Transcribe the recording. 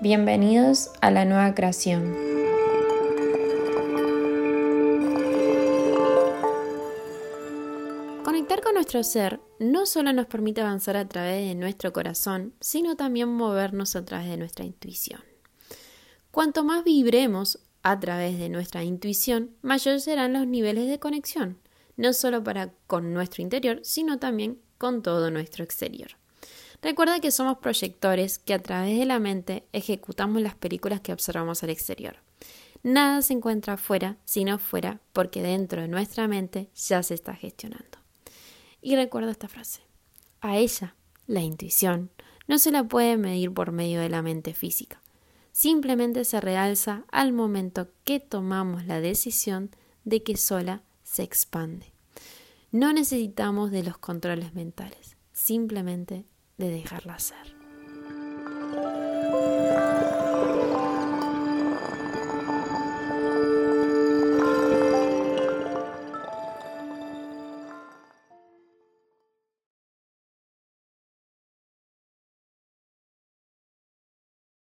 Bienvenidos a la nueva creación. Conectar con nuestro ser no solo nos permite avanzar a través de nuestro corazón, sino también movernos a través de nuestra intuición. Cuanto más vibremos a través de nuestra intuición, mayores serán los niveles de conexión, no solo para con nuestro interior, sino también con todo nuestro exterior. Recuerda que somos proyectores que a través de la mente ejecutamos las películas que observamos al exterior. Nada se encuentra afuera, sino fuera, porque dentro de nuestra mente ya se está gestionando. Y recuerda esta frase. A ella, la intuición, no se la puede medir por medio de la mente física. Simplemente se realza al momento que tomamos la decisión de que sola se expande. No necesitamos de los controles mentales, simplemente de dejarla ser.